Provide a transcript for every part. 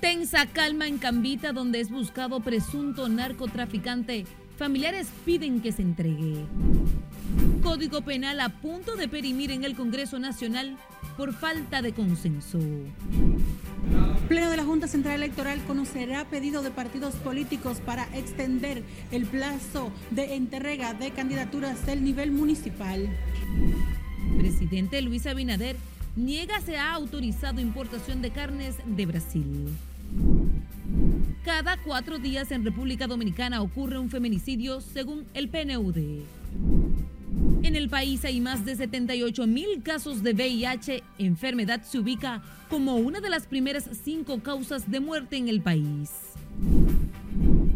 Tensa calma en Cambita, donde es buscado presunto narcotraficante. Familiares piden que se entregue. Código Penal a punto de perimir en el Congreso Nacional por falta de consenso. Pleno de la Junta Central Electoral conocerá pedido de partidos políticos para extender el plazo de entrega de candidaturas del nivel municipal. Presidente Luis Abinader niega se ha autorizado importación de carnes de Brasil. Cada cuatro días en República Dominicana ocurre un feminicidio según el PNUD. En el país hay más de 78 mil casos de VIH. Enfermedad se ubica como una de las primeras cinco causas de muerte en el país.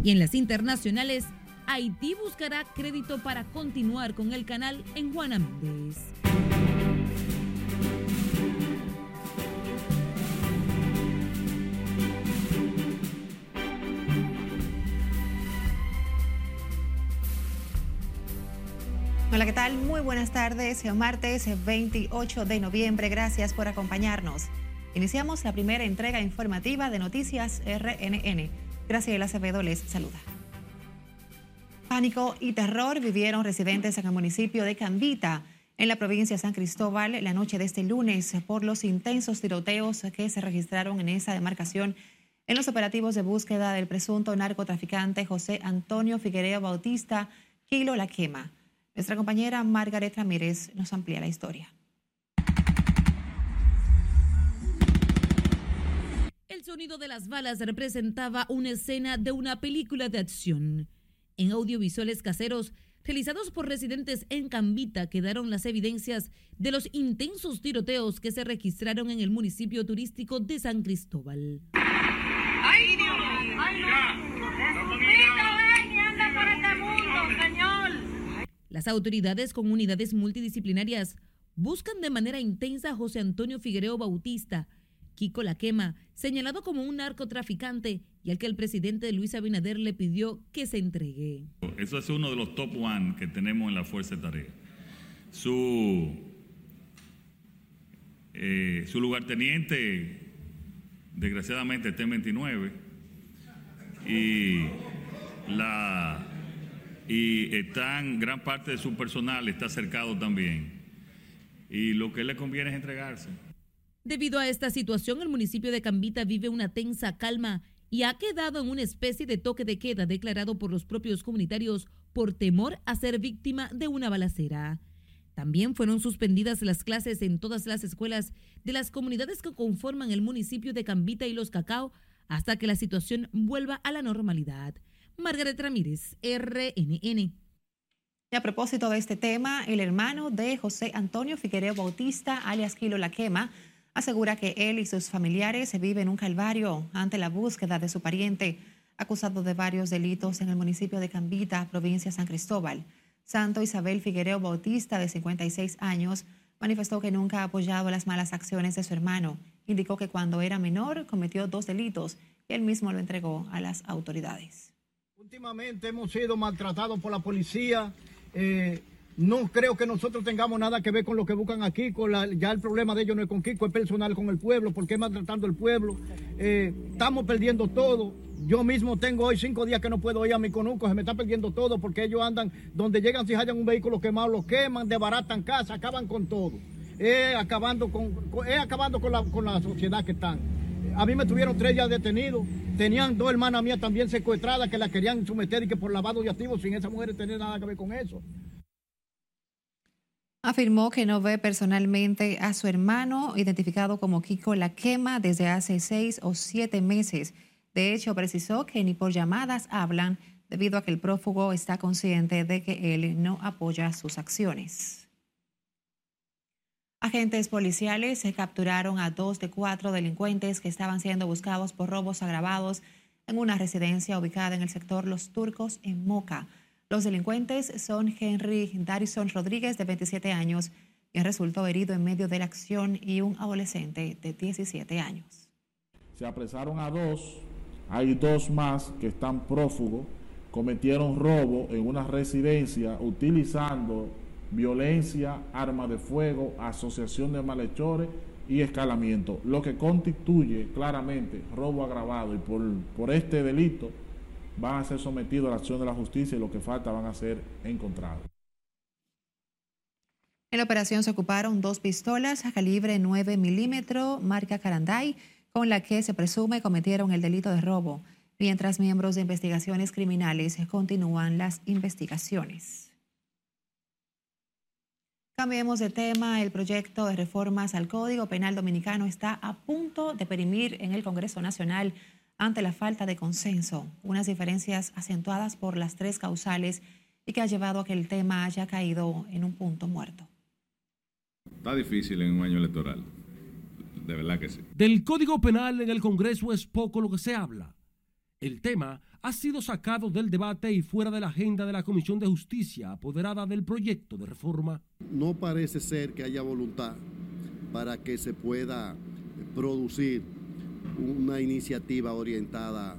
Y en las internacionales, Haití buscará crédito para continuar con el canal en Juana. Hola, ¿qué tal? Muy buenas tardes. Martes 28 de noviembre. Gracias por acompañarnos. Iniciamos la primera entrega informativa de Noticias RNN. Graciela Acevedo les saluda. Pánico y terror vivieron residentes en el municipio de Cambita, en la provincia de San Cristóbal, la noche de este lunes por los intensos tiroteos que se registraron en esa demarcación en los operativos de búsqueda del presunto narcotraficante José Antonio Figuereo Bautista, Kilo La Quema. Nuestra compañera Margaret Ramírez nos amplía la historia. El sonido de las balas representaba una escena de una película de acción. En audiovisuales caseros realizados por residentes en Cambita quedaron las evidencias de los intensos tiroteos que se registraron en el municipio turístico de San Cristóbal. Las autoridades con unidades multidisciplinarias buscan de manera intensa a José Antonio Figuereo Bautista, Kiko La Quema, señalado como un narcotraficante y al que el presidente Luis Abinader le pidió que se entregue. Eso es uno de los top one que tenemos en la Fuerza de Tarea. Su, eh, su lugarteniente, desgraciadamente, está en 29 y la y están, gran parte de su personal está cercado también. Y lo que le conviene es entregarse. Debido a esta situación, el municipio de Cambita vive una tensa calma y ha quedado en una especie de toque de queda declarado por los propios comunitarios por temor a ser víctima de una balacera. También fueron suspendidas las clases en todas las escuelas de las comunidades que conforman el municipio de Cambita y Los Cacao hasta que la situación vuelva a la normalidad. Margaret Ramírez, RNN. A propósito de este tema, el hermano de José Antonio Figuereo Bautista, alias Kilo La Quema, asegura que él y sus familiares viven un calvario ante la búsqueda de su pariente, acusado de varios delitos en el municipio de Cambita, provincia de San Cristóbal. Santo Isabel Figuereo Bautista, de 56 años, manifestó que nunca ha apoyado las malas acciones de su hermano. Indicó que cuando era menor cometió dos delitos y él mismo lo entregó a las autoridades. Últimamente hemos sido maltratados por la policía. Eh, no creo que nosotros tengamos nada que ver con lo que buscan aquí. Ya el problema de ellos no es con Kiko, es personal con el pueblo, porque es maltratando el pueblo. Eh, estamos perdiendo todo. Yo mismo tengo hoy cinco días que no puedo ir a mi conuco, se me está perdiendo todo porque ellos andan, donde llegan, si hallan un vehículo quemado, lo queman, desbaratan casa, acaban con todo. Es acabando con, acabando con la sociedad que están. A mí me tuvieron tres días detenidos. Tenían dos hermanas mías también secuestradas que la querían someter y que por lavado de activos sin esa mujer tener nada que ver con eso. Afirmó que no ve personalmente a su hermano, identificado como Kiko La Quema, desde hace seis o siete meses. De hecho, precisó que ni por llamadas hablan debido a que el prófugo está consciente de que él no apoya sus acciones. Agentes policiales se capturaron a dos de cuatro delincuentes que estaban siendo buscados por robos agravados en una residencia ubicada en el sector Los Turcos en Moca. Los delincuentes son Henry Darrison Rodríguez, de 27 años, quien resultó herido en medio de la acción, y un adolescente de 17 años. Se apresaron a dos, hay dos más que están prófugos cometieron robo en una residencia utilizando violencia, arma de fuego, asociación de malhechores y escalamiento, lo que constituye claramente robo agravado y por, por este delito van a ser sometidos a la acción de la justicia y lo que falta van a ser encontrados. En la operación se ocuparon dos pistolas a calibre 9 milímetros, marca Caranday, con la que se presume cometieron el delito de robo, mientras miembros de investigaciones criminales continúan las investigaciones. Cambiemos de tema. El proyecto de reformas al Código Penal Dominicano está a punto de perimir en el Congreso Nacional ante la falta de consenso, unas diferencias acentuadas por las tres causales y que ha llevado a que el tema haya caído en un punto muerto. Está difícil en un año electoral, de verdad que sí. Del Código Penal en el Congreso es poco lo que se habla. El tema ha sido sacado del debate y fuera de la agenda de la Comisión de Justicia apoderada del proyecto de reforma. No parece ser que haya voluntad para que se pueda producir una iniciativa orientada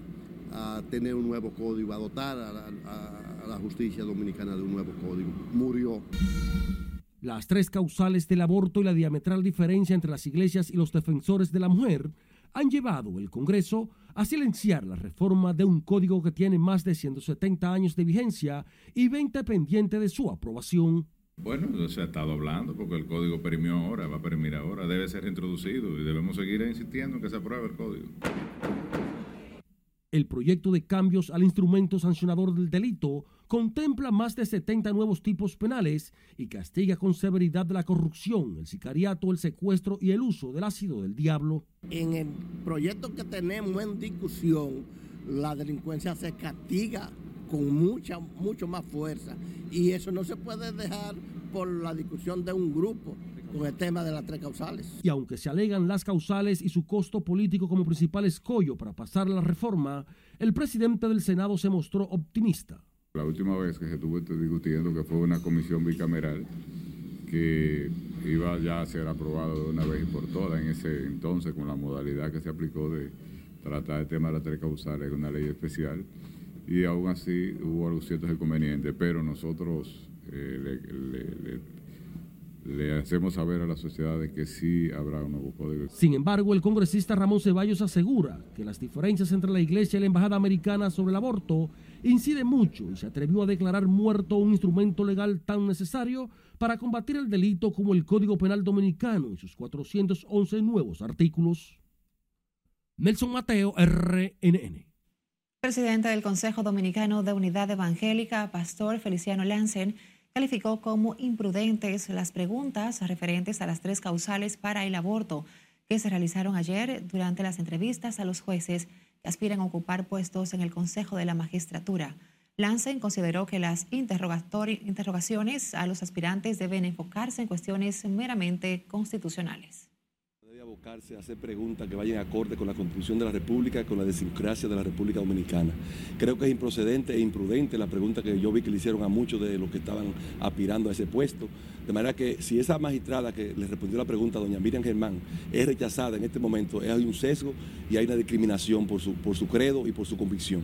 a tener un nuevo código, a dotar a la, a la justicia dominicana de un nuevo código. Murió. Las tres causales del aborto y la diametral diferencia entre las iglesias y los defensores de la mujer han llevado el Congreso a silenciar la reforma de un código que tiene más de 170 años de vigencia y 20 pendiente de su aprobación. Bueno, se ha estado hablando porque el código perimió ahora, va a perimir ahora, debe ser introducido y debemos seguir insistiendo en que se apruebe el código. El proyecto de cambios al instrumento sancionador del delito contempla más de 70 nuevos tipos penales y castiga con severidad la corrupción, el sicariato, el secuestro y el uso del ácido del diablo. En el proyecto que tenemos en discusión, la delincuencia se castiga con mucha, mucho más fuerza y eso no se puede dejar por la discusión de un grupo con el tema de las tres causales. Y aunque se alegan las causales y su costo político como principal escollo para pasar la reforma, el presidente del Senado se mostró optimista. La última vez que se estuvo discutiendo que fue una comisión bicameral que iba ya a ser aprobado de una vez y por todas en ese entonces con la modalidad que se aplicó de tratar el tema de las tres causales una ley especial y aún así hubo algunos ciertos inconvenientes, pero nosotros eh, le, le le hacemos saber a la sociedad de que sí habrá un nuevo código. Sin embargo, el congresista Ramón Ceballos asegura que las diferencias entre la Iglesia y la Embajada Americana sobre el aborto inciden mucho y se atrevió a declarar muerto un instrumento legal tan necesario para combatir el delito como el Código Penal Dominicano y sus 411 nuevos artículos. Nelson Mateo, RNN. Presidente del Consejo Dominicano de Unidad Evangélica, Pastor Feliciano Lansen, calificó como imprudentes las preguntas referentes a las tres causales para el aborto que se realizaron ayer durante las entrevistas a los jueces que aspiran a ocupar puestos en el Consejo de la Magistratura. Lansen consideró que las interrogaciones a los aspirantes deben enfocarse en cuestiones meramente constitucionales a hacer preguntas que vayan acorde con la Constitución de la República, con la desincrasia de la República Dominicana. Creo que es improcedente e imprudente la pregunta que yo vi que le hicieron a muchos de los que estaban aspirando a ese puesto. De manera que si esa magistrada que le respondió la pregunta, doña Miriam Germán, es rechazada en este momento, hay un sesgo y hay una discriminación por su, por su credo y por su convicción.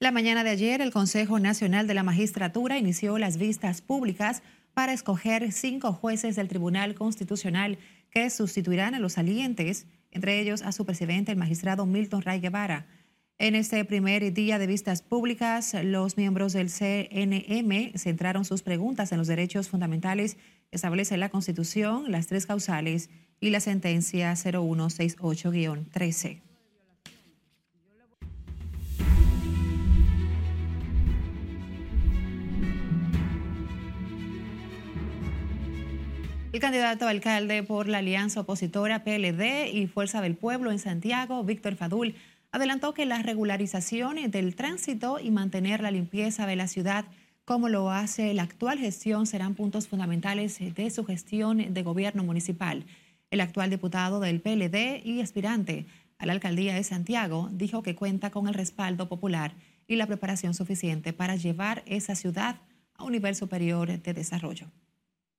La mañana de ayer, el Consejo Nacional de la Magistratura inició las vistas públicas para escoger cinco jueces del Tribunal Constitucional que sustituirán a los salientes, entre ellos a su presidente, el magistrado Milton Ray Guevara. En este primer día de vistas públicas, los miembros del CNM centraron sus preguntas en los derechos fundamentales que establece la Constitución, las tres causales y la sentencia 0168-13. El candidato a alcalde por la alianza opositora PLD y Fuerza del Pueblo en Santiago, Víctor Fadul, adelantó que la regularización del tránsito y mantener la limpieza de la ciudad, como lo hace la actual gestión, serán puntos fundamentales de su gestión de gobierno municipal. El actual diputado del PLD y aspirante a la alcaldía de Santiago dijo que cuenta con el respaldo popular y la preparación suficiente para llevar esa ciudad a un nivel superior de desarrollo.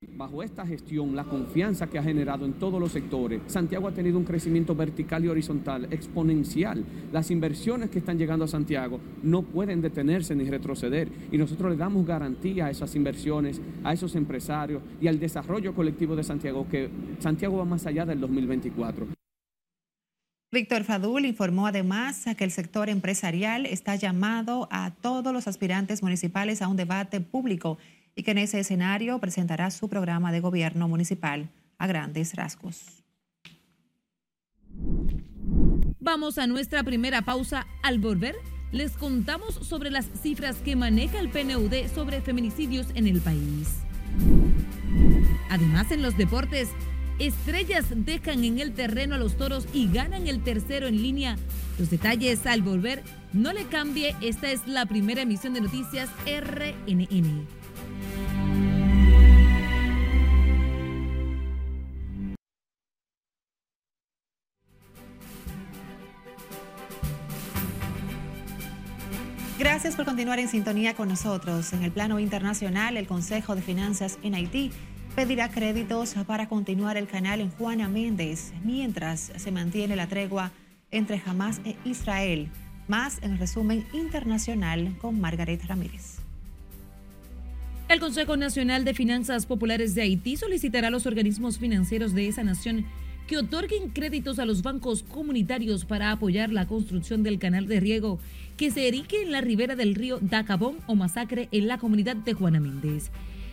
Bajo esta gestión, la confianza que ha generado en todos los sectores, Santiago ha tenido un crecimiento vertical y horizontal exponencial. Las inversiones que están llegando a Santiago no pueden detenerse ni retroceder y nosotros le damos garantía a esas inversiones, a esos empresarios y al desarrollo colectivo de Santiago, que Santiago va más allá del 2024. Víctor Fadul informó además que el sector empresarial está llamado a todos los aspirantes municipales a un debate público y que en ese escenario presentará su programa de gobierno municipal a grandes rasgos. Vamos a nuestra primera pausa. Al volver, les contamos sobre las cifras que maneja el PNUD sobre feminicidios en el país. Además, en los deportes, estrellas dejan en el terreno a los toros y ganan el tercero en línea. Los detalles al volver, no le cambie, esta es la primera emisión de noticias RNN. Gracias por continuar en sintonía con nosotros. En el plano internacional, el Consejo de Finanzas en Haití pedirá créditos para continuar el canal en Juana Méndez mientras se mantiene la tregua entre Hamas e Israel. Más en el resumen internacional con Margaret Ramírez. El Consejo Nacional de Finanzas Populares de Haití solicitará a los organismos financieros de esa nación que otorguen créditos a los bancos comunitarios para apoyar la construcción del canal de riego que se erique en la ribera del río Dacabón o Masacre en la comunidad de Juana Méndez.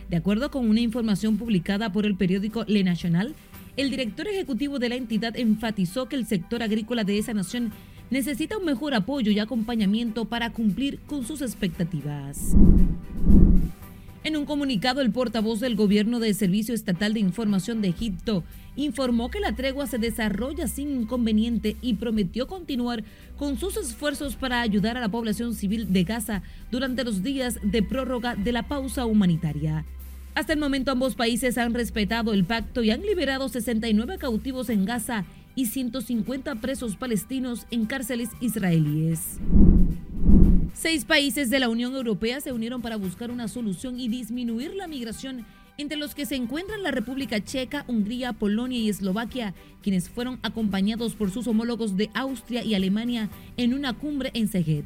De acuerdo con una información publicada por el periódico Le National, el director ejecutivo de la entidad enfatizó que el sector agrícola de esa nación necesita un mejor apoyo y acompañamiento para cumplir con sus expectativas. En un comunicado, el portavoz del Gobierno del Servicio Estatal de Información de Egipto informó que la tregua se desarrolla sin inconveniente y prometió continuar con sus esfuerzos para ayudar a la población civil de Gaza durante los días de prórroga de la pausa humanitaria. Hasta el momento ambos países han respetado el pacto y han liberado 69 cautivos en Gaza y 150 presos palestinos en cárceles israelíes. Seis países de la Unión Europea se unieron para buscar una solución y disminuir la migración, entre los que se encuentran la República Checa, Hungría, Polonia y Eslovaquia, quienes fueron acompañados por sus homólogos de Austria y Alemania en una cumbre en Szeged.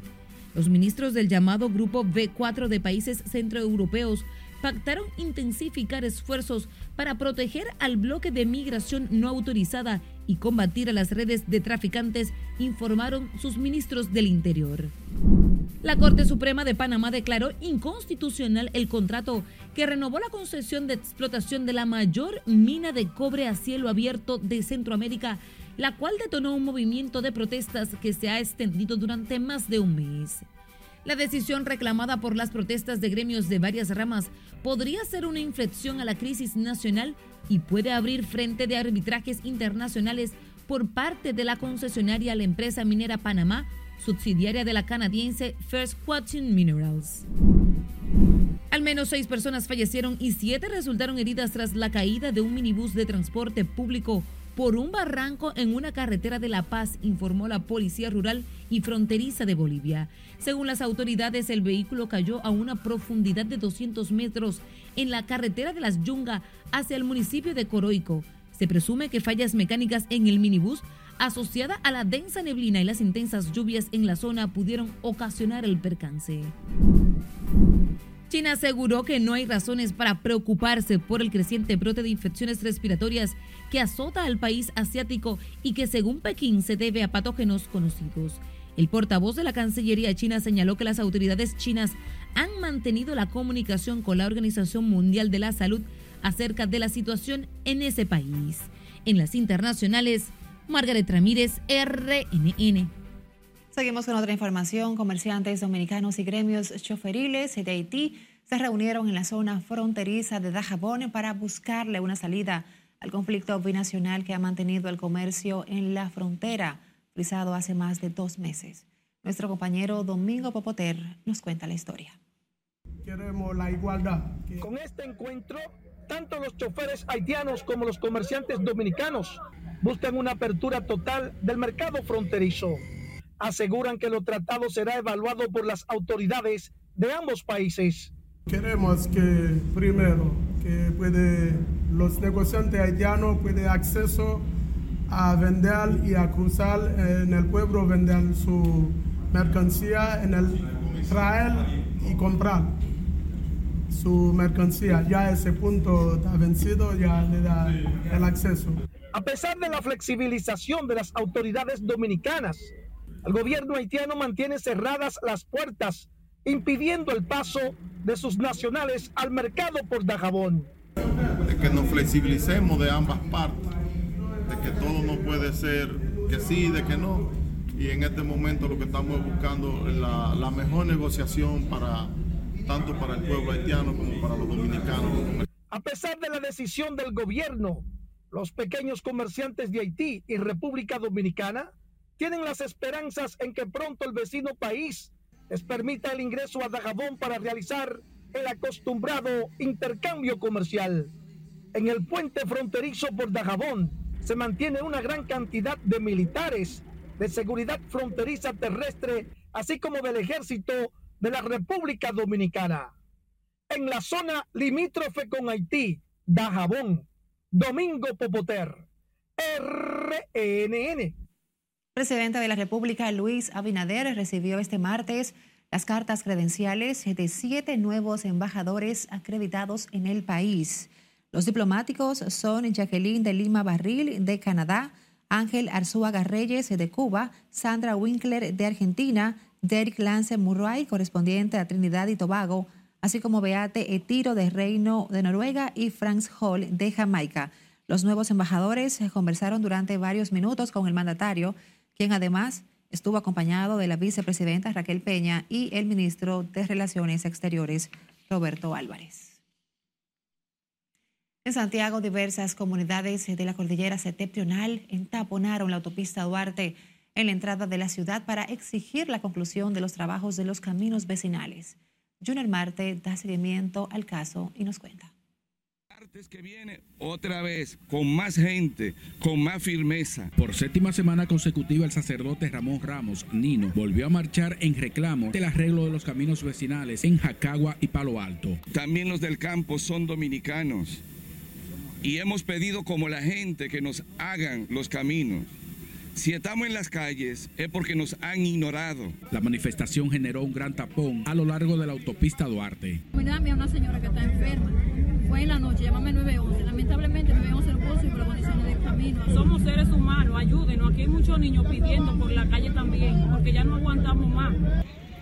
Los ministros del llamado Grupo B4 de países centroeuropeos pactaron intensificar esfuerzos para proteger al bloque de migración no autorizada y combatir a las redes de traficantes, informaron sus ministros del Interior. La Corte Suprema de Panamá declaró inconstitucional el contrato que renovó la concesión de explotación de la mayor mina de cobre a cielo abierto de Centroamérica, la cual detonó un movimiento de protestas que se ha extendido durante más de un mes. La decisión reclamada por las protestas de gremios de varias ramas podría ser una inflexión a la crisis nacional y puede abrir frente de arbitrajes internacionales por parte de la concesionaria a la empresa minera Panamá, subsidiaria de la canadiense First Quantum Minerals. Al menos seis personas fallecieron y siete resultaron heridas tras la caída de un minibús de transporte público por un barranco en una carretera de La Paz, informó la Policía Rural y Fronteriza de Bolivia. Según las autoridades, el vehículo cayó a una profundidad de 200 metros en la carretera de las Yunga hacia el municipio de Coroico. Se presume que fallas mecánicas en el minibús asociada a la densa neblina y las intensas lluvias en la zona pudieron ocasionar el percance. China aseguró que no hay razones para preocuparse por el creciente brote de infecciones respiratorias que azota al país asiático y que según Pekín se debe a patógenos conocidos. El portavoz de la Cancillería china señaló que las autoridades chinas han mantenido la comunicación con la Organización Mundial de la Salud acerca de la situación en ese país. En las internacionales, Margaret Ramírez, RNN. Seguimos con otra información. Comerciantes dominicanos y gremios choferiles de Haití se reunieron en la zona fronteriza de Dajabón para buscarle una salida al conflicto binacional que ha mantenido el comercio en la frontera, frisado hace más de dos meses. Nuestro compañero Domingo Popoter nos cuenta la historia. Queremos la igualdad. Con este encuentro, tanto los choferes haitianos como los comerciantes dominicanos buscan una apertura total del mercado fronterizo aseguran que lo tratado será evaluado por las autoridades de ambos países. Queremos que primero que los negociantes haitianos pueden acceso a vender y a cruzar en el pueblo, vender su mercancía en el traer y comprar su mercancía. Ya ese punto está vencido, ya le da el acceso. A pesar de la flexibilización de las autoridades dominicanas, el gobierno haitiano mantiene cerradas las puertas, impidiendo el paso de sus nacionales al mercado por Dajabón. De que nos flexibilicemos de ambas partes, de que todo no puede ser que sí, de que no. Y en este momento lo que estamos buscando es la, la mejor negociación para tanto para el pueblo haitiano como para los dominicanos. A pesar de la decisión del gobierno, los pequeños comerciantes de Haití y República Dominicana tienen las esperanzas en que pronto el vecino país les permita el ingreso a Dajabón para realizar el acostumbrado intercambio comercial. En el puente fronterizo por Dajabón se mantiene una gran cantidad de militares de seguridad fronteriza terrestre, así como del ejército de la República Dominicana. En la zona limítrofe con Haití, Dajabón, Domingo Popoter, RNN presidente de la República, Luis Abinader, recibió este martes las cartas credenciales de siete nuevos embajadores acreditados en el país. Los diplomáticos son Jacqueline de Lima Barril de Canadá, Ángel Arzúaga Reyes de Cuba, Sandra Winkler de Argentina, Derek Lance Murray, correspondiente a Trinidad y Tobago, así como Beate Etiro de Reino de Noruega y Franz Hall de Jamaica. Los nuevos embajadores conversaron durante varios minutos con el mandatario quien además estuvo acompañado de la vicepresidenta Raquel Peña y el ministro de Relaciones Exteriores, Roberto Álvarez. En Santiago, diversas comunidades de la cordillera septentrional entaponaron la autopista Duarte en la entrada de la ciudad para exigir la conclusión de los trabajos de los caminos vecinales. Junior Marte da seguimiento al caso y nos cuenta que viene otra vez con más gente, con más firmeza. Por séptima semana consecutiva, el sacerdote Ramón Ramos Nino volvió a marchar en reclamo del arreglo de los caminos vecinales en Jacagua y Palo Alto. También los del campo son dominicanos y hemos pedido como la gente que nos hagan los caminos. Si estamos en las calles es porque nos han ignorado. La manifestación generó un gran tapón a lo largo de la autopista Duarte. una señora que está enferma fue en la noche, llámame 911. Lamentablemente 911 no subir por las condiciones del camino. Somos seres humanos, ayúdenos. Aquí hay muchos niños pidiendo por la calle también, porque ya no aguantamos más.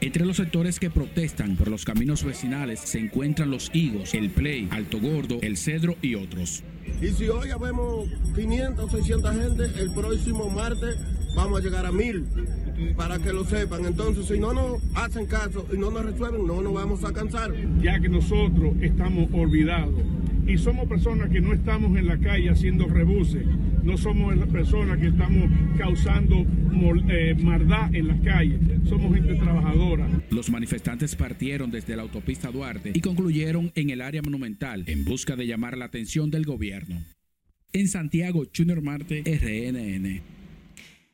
Entre los sectores que protestan por los caminos vecinales se encuentran los Higos, el Play, Alto Gordo, el Cedro y otros. Y si hoy vemos 500 o 600 gente, el próximo martes vamos a llegar a mil para que lo sepan. Entonces, si no nos hacen caso y no nos resuelven, no nos vamos a cansar. Ya que nosotros estamos olvidados y somos personas que no estamos en la calle haciendo rebuses, no somos personas que estamos causando eh, maldad en las calles, somos gente trabajadora. Los manifestantes partieron desde la autopista Duarte y concluyeron en el área monumental en busca de llamar la atención del gobierno. En Santiago, Junior Marte, RNN.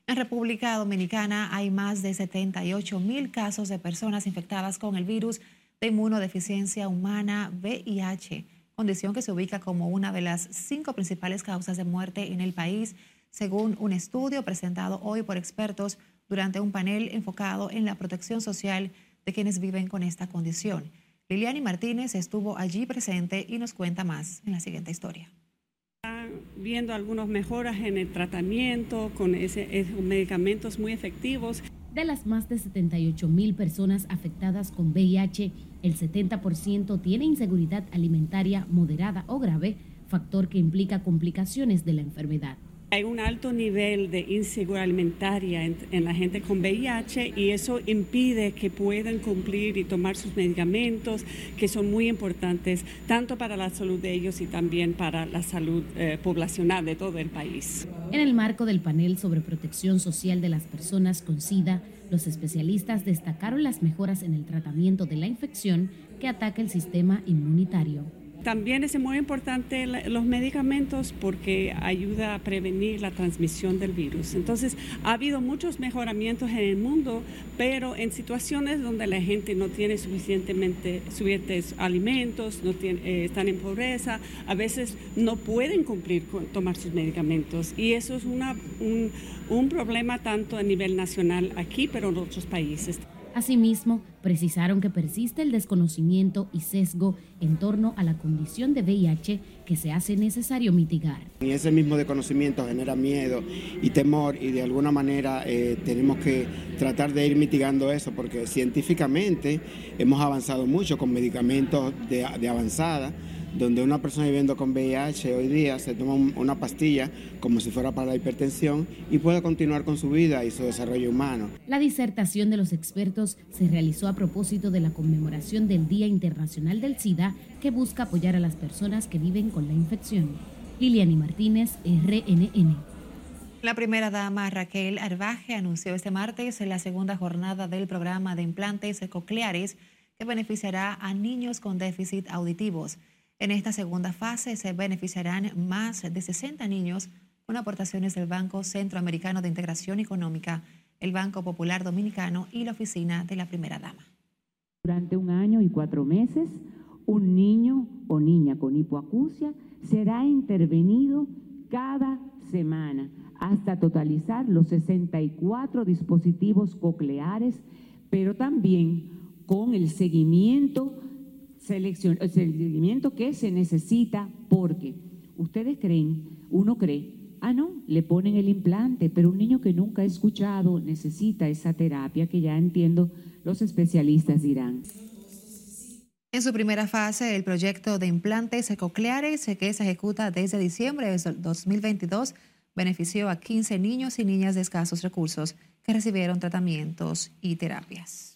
En República Dominicana hay más de 78 mil casos de personas infectadas con el virus de inmunodeficiencia humana VIH, condición que se ubica como una de las cinco principales causas de muerte en el país, según un estudio presentado hoy por expertos durante un panel enfocado en la protección social de quienes viven con esta condición. Liliani Martínez estuvo allí presente y nos cuenta más en la siguiente historia viendo algunas mejoras en el tratamiento con ese, medicamentos muy efectivos. De las más de 78 mil personas afectadas con VIH, el 70% tiene inseguridad alimentaria moderada o grave, factor que implica complicaciones de la enfermedad. Hay un alto nivel de inseguridad alimentaria en, la gente con VIH y eso impide que puedan cumplir y tomar sus medicamentos, que son muy importantes tanto para la salud de ellos y también para la salud eh, poblacional de todo el país. En el marco del panel sobre protección social de las personas con SIDA, los especialistas destacaron las mejoras en el tratamiento de la infección que ataca el sistema inmunitario también es muy importante los medicamentos porque ayuda a prevenir la transmisión del virus. Entonces, ha habido muchos mejoramientos en el mundo, pero en situaciones donde la gente no tiene suficientemente suficientes alimentos, no tiene, eh, están en pobreza, a veces no pueden cumplir con tomar sus medicamentos. Y eso es una, un, un problema tanto a nivel nacional aquí, pero en otros países. Asimismo, precisaron que persiste el desconocimiento y sesgo en torno a la condición de VIH que se hace necesario mitigar. Y ese mismo desconocimiento genera miedo y temor y de alguna manera eh, tenemos que tratar de ir mitigando eso porque científicamente hemos avanzado mucho con medicamentos de, de avanzada donde una persona viviendo con VIH hoy día se toma una pastilla como si fuera para la hipertensión y puede continuar con su vida y su desarrollo humano. La disertación de los expertos se realizó a propósito de la conmemoración del Día Internacional del SIDA que busca apoyar a las personas que viven con la infección. Liliani Martínez, RNN. La primera dama Raquel Arbaje anunció este martes la segunda jornada del programa de implantes cocleares que beneficiará a niños con déficit auditivos. En esta segunda fase se beneficiarán más de 60 niños con aportaciones del Banco Centroamericano de Integración Económica, el Banco Popular Dominicano y la Oficina de la Primera Dama. Durante un año y cuatro meses, un niño o niña con hipoacusia será intervenido cada semana hasta totalizar los 64 dispositivos cocleares, pero también con el seguimiento selección, el seguimiento que se necesita porque ustedes creen, uno cree, ah, no, le ponen el implante, pero un niño que nunca ha escuchado necesita esa terapia que ya entiendo los especialistas dirán. En su primera fase, el proyecto de implantes cocleares que se ejecuta desde diciembre de 2022 benefició a 15 niños y niñas de escasos recursos que recibieron tratamientos y terapias.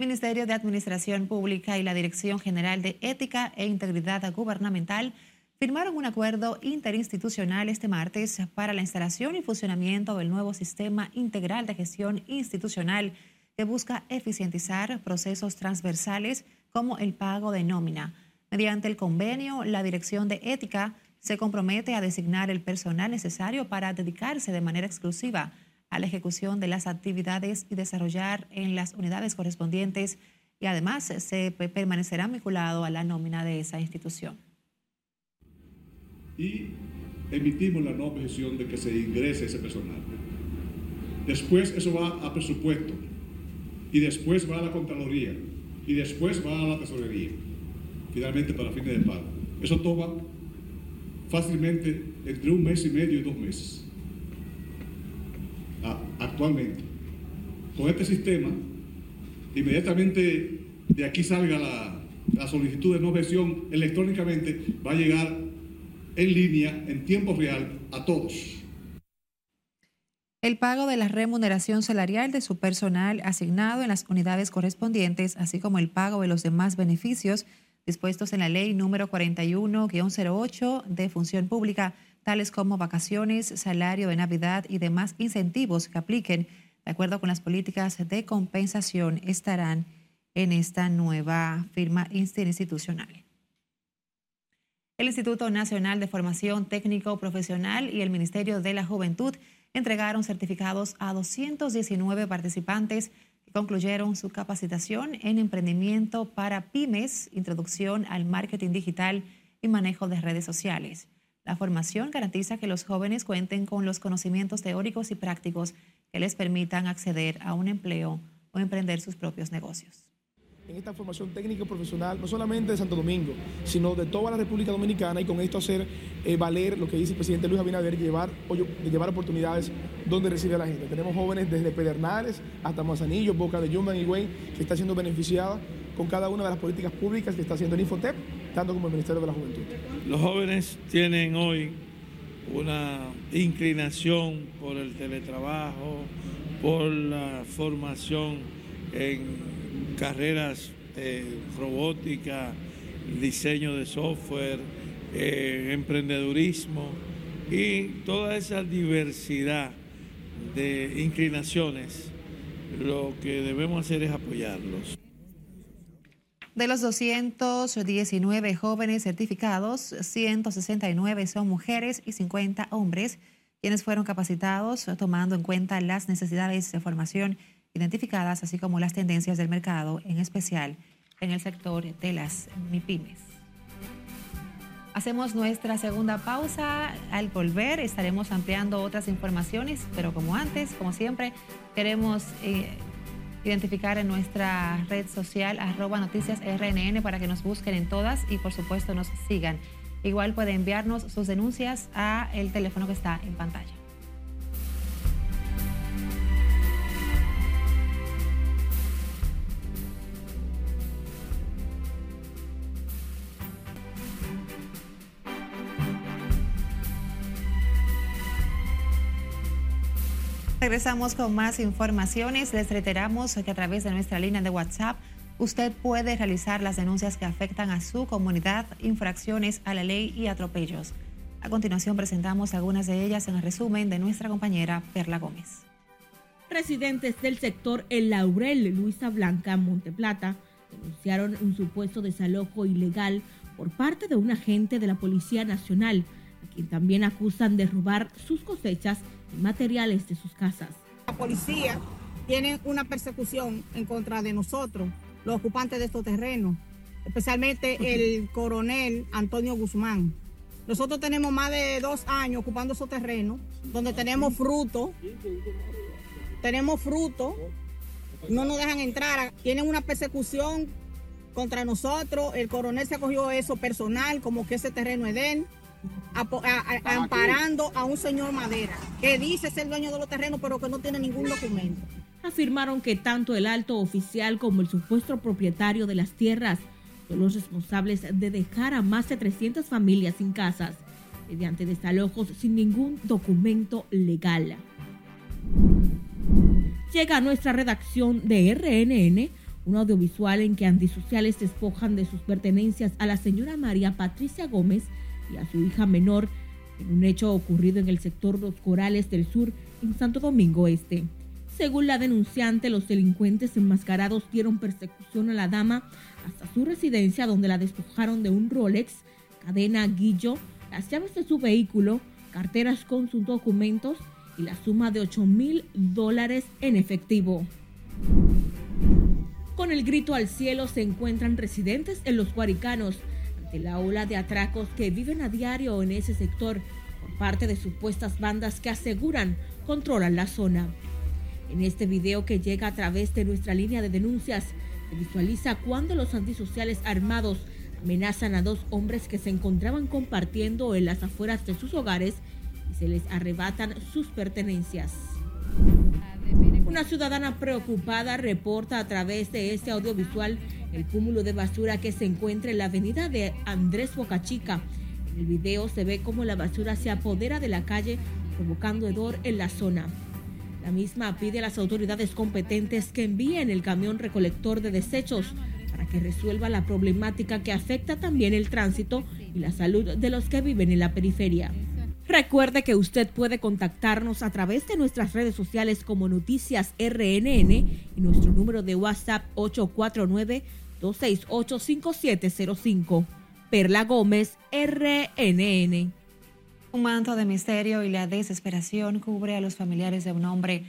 Ministerio de Administración Pública y la Dirección General de Ética e Integridad Gubernamental firmaron un acuerdo interinstitucional este martes para la instalación y funcionamiento del nuevo sistema integral de gestión institucional que busca eficientizar procesos transversales como el pago de nómina. Mediante el convenio, la Dirección de Ética se compromete a designar el personal necesario para dedicarse de manera exclusiva a la ejecución de las actividades y desarrollar en las unidades correspondientes y además se permanecerá vinculado a la nómina de esa institución. Y emitimos la nueva decisión de que se ingrese ese personal. Después eso va a presupuesto y después va a la Contraloría y después va a la Tesorería, finalmente para fines de pago. Eso toma fácilmente entre un mes y medio y dos meses actualmente. Con este sistema, inmediatamente de aquí salga la, solicitud de no gestión electrónicamente, va a llegar en línea, en tiempo real, a todos. El pago de la remuneración salarial de su personal asignado en las unidades correspondientes, así como el pago de los demás beneficios dispuestos en la ley número 41-08 de función pública, tales como vacaciones, salario de Navidad y demás incentivos que apliquen de acuerdo con las políticas de compensación, estarán en esta nueva firma interinstitucional. El Instituto Nacional de Formación Técnico Profesional y el Ministerio de la Juventud entregaron certificados a 219 participantes que concluyeron su capacitación en emprendimiento para pymes, introducción al marketing digital y manejo de redes sociales. La formación garantiza que los jóvenes cuenten con los conocimientos teóricos y prácticos que les permitan acceder a un empleo o emprender sus propios negocios. En esta formación técnica y profesional, no solamente de Santo Domingo, sino de toda la República Dominicana y con esto hacer eh, valer lo que dice el presidente Luis Abinader, llevar, llevar oportunidades donde recibe a la gente. Tenemos jóvenes desde Pedernales hasta Manzanillo, Boca de Yuma y Güey, que está siendo beneficiada con cada una de las políticas públicas que está haciendo el Infotep, tanto como el Ministerio de la Juventud. Los jóvenes tienen hoy una inclinación por el teletrabajo, por la formación en carreras robótica, diseño de software, eh, emprendedurismo y toda esa diversidad de inclinaciones, lo que debemos hacer es apoyarlos. De los 219 jóvenes certificados, 169 son mujeres y 50 hombres, quienes fueron capacitados tomando en cuenta las necesidades de formación identificadas, así como las tendencias del mercado, en especial en el sector de las MIPIMES. Hacemos nuestra segunda pausa. Al volver estaremos ampliando otras informaciones, pero como antes, como siempre, queremos eh, identificar en nuestra red social arroba noticias RNN para que nos busquen en todas y por supuesto nos sigan. Igual puede enviarnos sus denuncias a el teléfono que está en pantalla. Regresamos con más informaciones. Les reiteramos que a través de nuestra línea de WhatsApp usted puede realizar las denuncias que afectan a su comunidad, infracciones a la ley y atropellos. A continuación presentamos algunas de ellas en el resumen de nuestra compañera Perla Gómez. Residentes del sector El Laurel, Luisa Blanca, Monteplata, denunciaron un supuesto desalojo ilegal por parte de un agente de la Policía Nacional, a quien también acusan de robar sus cosechas materiales de sus casas. La policía tiene una persecución en contra de nosotros, los ocupantes de estos terrenos, especialmente el coronel Antonio Guzmán. Nosotros tenemos más de dos años ocupando esos terrenos, donde tenemos fruto, tenemos fruto, no nos dejan entrar, tienen una persecución contra nosotros, el coronel se acogió eso personal, como que ese terreno es de él amparando a un señor Madera, que dice ser dueño de los terrenos, pero que no tiene ningún documento. Afirmaron que tanto el alto oficial como el supuesto propietario de las tierras son los responsables de dejar a más de 300 familias sin casas, mediante desalojos sin ningún documento legal. Llega a nuestra redacción de RNN un audiovisual en que antisociales despojan de sus pertenencias a la señora María Patricia Gómez, y a su hija menor en un hecho ocurrido en el sector Los Corales del Sur, en Santo Domingo Este. Según la denunciante, los delincuentes enmascarados dieron persecución a la dama hasta su residencia donde la despojaron de un Rolex, cadena Guillo, las llaves de su vehículo, carteras con sus documentos y la suma de 8 mil dólares en efectivo. Con el grito al cielo se encuentran residentes en los Guaricanos de la ola de atracos que viven a diario en ese sector por parte de supuestas bandas que aseguran controlan la zona. En este video que llega a través de nuestra línea de denuncias, se visualiza cuando los antisociales armados amenazan a dos hombres que se encontraban compartiendo en las afueras de sus hogares y se les arrebatan sus pertenencias. Una ciudadana preocupada reporta a través de este audiovisual el cúmulo de basura que se encuentra en la avenida de Andrés Bocachica. En el video se ve cómo la basura se apodera de la calle, provocando hedor en la zona. La misma pide a las autoridades competentes que envíen el camión recolector de desechos para que resuelva la problemática que afecta también el tránsito y la salud de los que viven en la periferia. Recuerde que usted puede contactarnos a través de nuestras redes sociales como Noticias RNN y nuestro número de WhatsApp 849 268-5705. Perla Gómez, RNN. Un manto de misterio y la desesperación cubre a los familiares de un hombre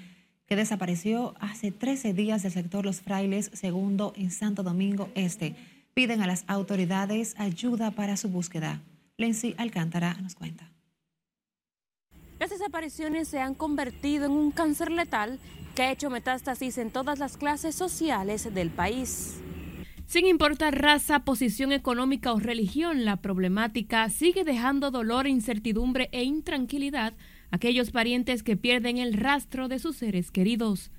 que desapareció hace 13 días del sector Los Frailes, segundo en Santo Domingo Este. Piden a las autoridades ayuda para su búsqueda. Lency Alcántara nos cuenta. Las desapariciones se han convertido en un cáncer letal que ha hecho metástasis en todas las clases sociales del país. Sin importar raza, posición económica o religión, la problemática sigue dejando dolor, incertidumbre e intranquilidad a aquellos parientes que pierden el rastro de sus seres queridos.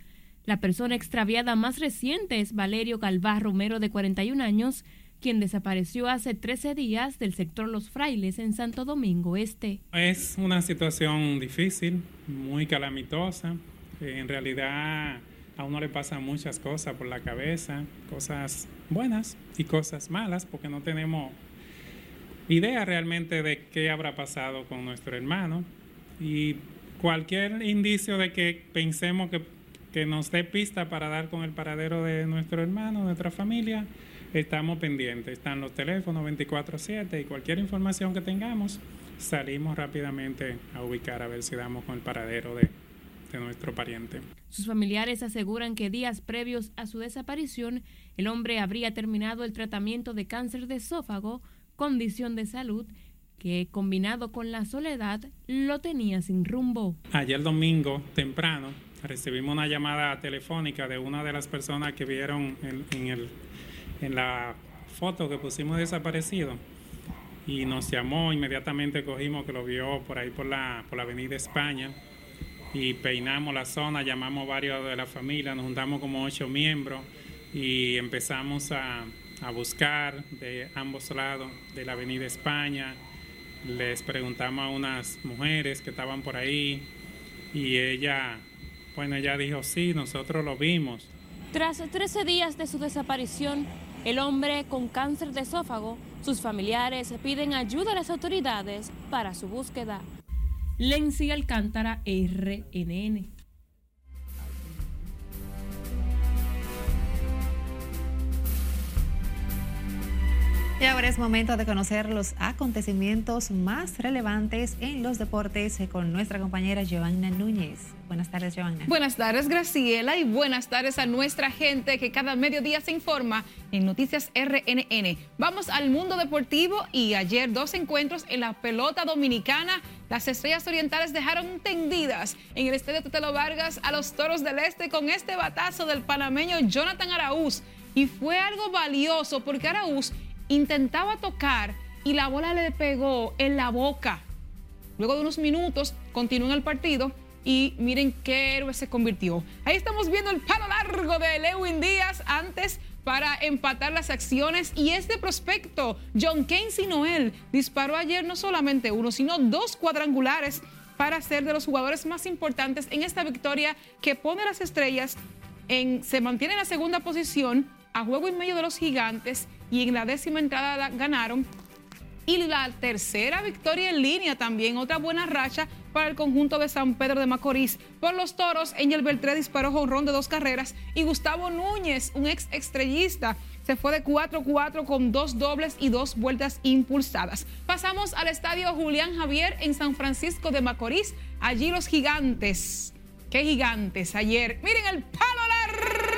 La persona extraviada más reciente es Valerio Galvá Romero, de 41 años, quien desapareció hace 13 días del sector Los Frailes en Santo Domingo Este. Es una situación difícil, muy calamitosa. En realidad a uno le pasan muchas cosas por la cabeza, cosas buenas y cosas malas, porque no tenemos idea realmente de qué habrá pasado con nuestro hermano. Y cualquier indicio de que pensemos que que nos dé pista para dar con el paradero de nuestro hermano, nuestra familia, estamos pendientes. Están los teléfonos 24/7 y cualquier información que tengamos, salimos rápidamente a ubicar a ver si damos con el paradero de, de nuestro pariente. Sus familiares aseguran que días previos a su desaparición, el hombre habría terminado el tratamiento de cáncer de esófago, condición de salud que combinado con la soledad lo tenía sin rumbo. Ayer domingo temprano recibimos una llamada telefónica de una de las personas que vieron en, en, el, en la foto que pusimos desaparecido y nos llamó, inmediatamente cogimos que lo vio por ahí por la, por la avenida España y peinamos la zona, llamamos varios de la familia, nos juntamos como ocho miembros y empezamos a, a buscar de ambos lados de la avenida España, les preguntamos a unas mujeres que estaban por ahí y ella, bueno, ella dijo, sí, nosotros lo vimos. Tras 13 días de su desaparición, el hombre con cáncer de esófago, sus familiares piden ayuda a las autoridades para su búsqueda. Lenzi Alcántara, RNN. Y ahora es momento de conocer los acontecimientos más relevantes en los deportes con nuestra compañera Giovanna Núñez. Buenas tardes, Giovanna. Buenas tardes, Graciela, y buenas tardes a nuestra gente que cada mediodía se informa en Noticias RNN. Vamos al mundo deportivo y ayer dos encuentros en la pelota dominicana. Las estrellas orientales dejaron tendidas en el estadio Tetelo Vargas a los toros del este con este batazo del panameño Jonathan Araúz. Y fue algo valioso porque Araúz intentaba tocar y la bola le pegó en la boca. Luego de unos minutos continuó en el partido y miren qué héroe se convirtió. Ahí estamos viendo el palo largo de Lewin Díaz antes para empatar las acciones y este prospecto, John Keynes y Noel, disparó ayer no solamente uno, sino dos cuadrangulares para ser de los jugadores más importantes en esta victoria que pone a las estrellas en, se mantiene en la segunda posición a juego y medio de los gigantes y en la décima entrada ganaron. Y la tercera victoria en línea también, otra buena racha para el conjunto de San Pedro de Macorís. Por los toros, Angel Beltré disparó jonrón de dos carreras y Gustavo Núñez, un ex estrellista, se fue de 4-4 con dos dobles y dos vueltas impulsadas. Pasamos al estadio Julián Javier en San Francisco de Macorís. Allí los gigantes. ¡Qué gigantes! Ayer, miren el palo largo.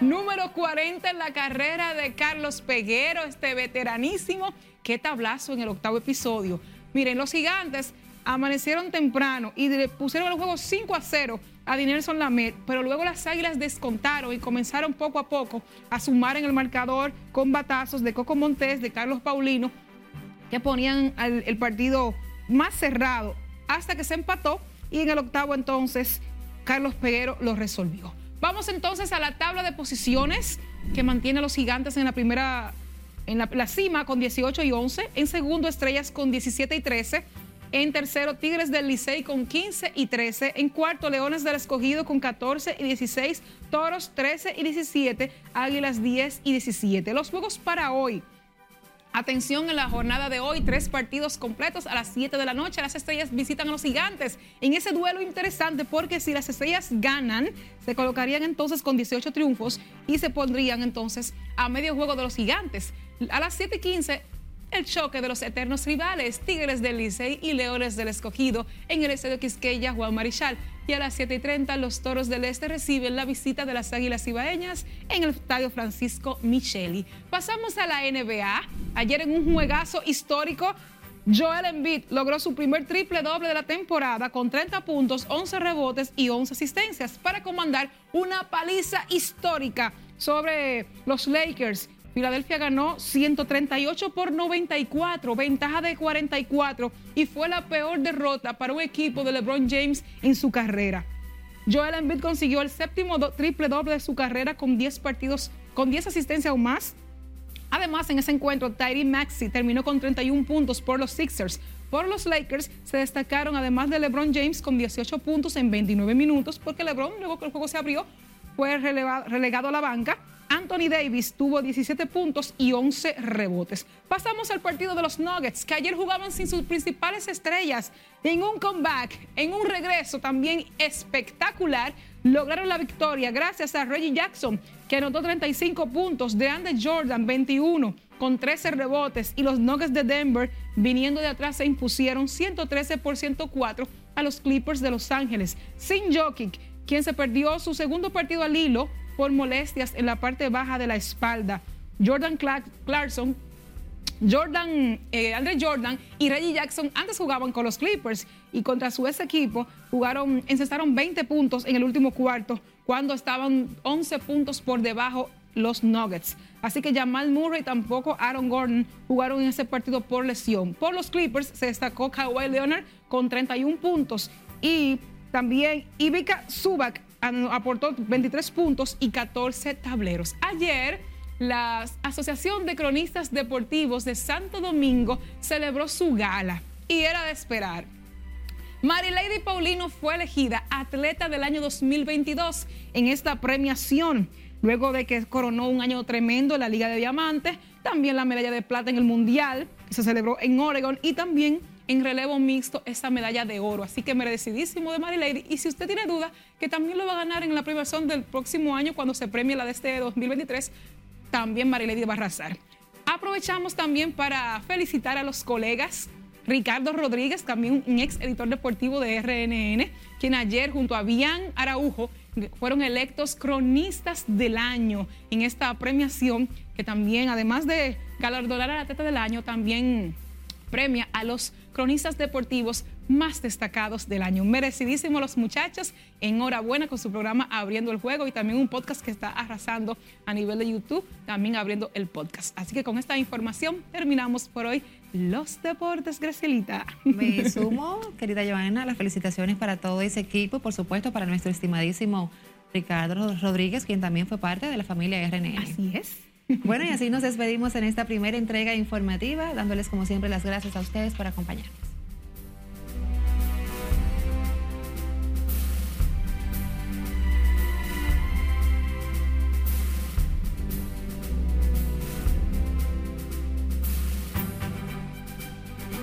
Número 40 en la carrera de Carlos Peguero, este veteranísimo. ¡Qué tablazo en el octavo episodio! Miren, los gigantes amanecieron temprano y le pusieron el juego 5 a 0 a Dinelson Lamet, pero luego las águilas descontaron y comenzaron poco a poco a sumar en el marcador con batazos de Coco Montés, de Carlos Paulino, que ponían el, el partido más cerrado hasta que se empató y en el octavo entonces Carlos Peguero lo resolvió. Vamos entonces a la tabla de posiciones que mantiene a los gigantes en la primera, en la, cima con 18 y 11, en segundo Estrellas con 17 y 13, en tercero Tigres del Licey con 15 y 13, en cuarto Leones del Escogido con 14 y 16, Toros 13 y 17, Águilas 10 y 17. Los juegos para hoy. Atención en la jornada de hoy, tres partidos completos a las 7 de la noche. Las estrellas visitan a los gigantes en ese duelo interesante porque si las estrellas ganan, se colocarían entonces con 18 triunfos y se pondrían entonces a medio juego de los gigantes. A las 7 y 15, el choque de los eternos rivales, Tigres del Licey y Leones del Escogido en el estadio Quisqueya Juan Marichal. Y a las 7 y 30, los Toros del Este reciben la visita de las Águilas Ibaeñas en el estadio Francisco Micheli. Pasamos a la NBA. Ayer en un juegazo histórico, Joel Embiid logró su primer triple doble de la temporada con 30 puntos, 11 rebotes y 11 asistencias para comandar una paliza histórica sobre los Lakers. Filadelfia ganó 138 por 94, ventaja de 44 y fue la peor derrota para un equipo de LeBron James en su carrera. Joel Embiid consiguió el séptimo triple doble de su carrera con 10 partidos, con 10 asistencias o más. Además, en ese encuentro, Tyree Maxey terminó con 31 puntos por los Sixers. Por los Lakers se destacaron, además de LeBron James, con 18 puntos en 29 minutos, porque LeBron, luego que el juego se abrió, fue relegado a la banca Anthony Davis tuvo 17 puntos y 11 rebotes. Pasamos al partido de los Nuggets, que ayer jugaban sin sus principales estrellas. En un comeback, en un regreso también espectacular, lograron la victoria gracias a Reggie Jackson, que anotó 35 puntos, de Andy Jordan 21 con 13 rebotes y los Nuggets de Denver viniendo de atrás se impusieron 113 por 104 a los Clippers de Los Ángeles. Sin Jokic, quien se perdió su segundo partido al hilo por molestias en la parte baja de la espalda. Jordan Clarkson Jordan, eh, Andre Jordan y Reggie Jackson antes jugaban con los Clippers y contra su ex equipo jugaron, encestaron 20 puntos en el último cuarto cuando estaban 11 puntos por debajo los Nuggets. Así que Jamal Murray tampoco Aaron Gordon jugaron en ese partido por lesión. Por los Clippers se destacó Kawhi Leonard con 31 puntos y también Ivica Subak aportó 23 puntos y 14 tableros. Ayer la Asociación de Cronistas Deportivos de Santo Domingo celebró su gala y era de esperar. Marilady Paulino fue elegida atleta del año 2022 en esta premiación, luego de que coronó un año tremendo en la Liga de Diamantes, también la medalla de plata en el Mundial, que se celebró en Oregon, y también en relevo mixto esa medalla de oro. Así que merecidísimo de Marilady. Y si usted tiene duda, que también lo va a ganar en la premiación del próximo año cuando se premie la de este 2023, también Marilady Barrazar. Aprovechamos también para felicitar a los colegas. Ricardo Rodríguez, también un ex editor deportivo de RNN, quien ayer junto a Bian Araujo fueron electos cronistas del año en esta premiación que también, además de galardonar a la teta del año, también premia a los cronistas deportivos más destacados del año. Merecidísimo los muchachos. Enhorabuena con su programa Abriendo el Juego y también un podcast que está arrasando a nivel de YouTube, también abriendo el podcast. Así que con esta información terminamos por hoy los deportes, Gracielita. Me sumo, querida Joana, las felicitaciones para todo ese equipo, por supuesto para nuestro estimadísimo Ricardo Rodríguez, quien también fue parte de la familia RNN. Así es. Bueno, y así nos despedimos en esta primera entrega informativa, dándoles como siempre las gracias a ustedes por acompañarnos.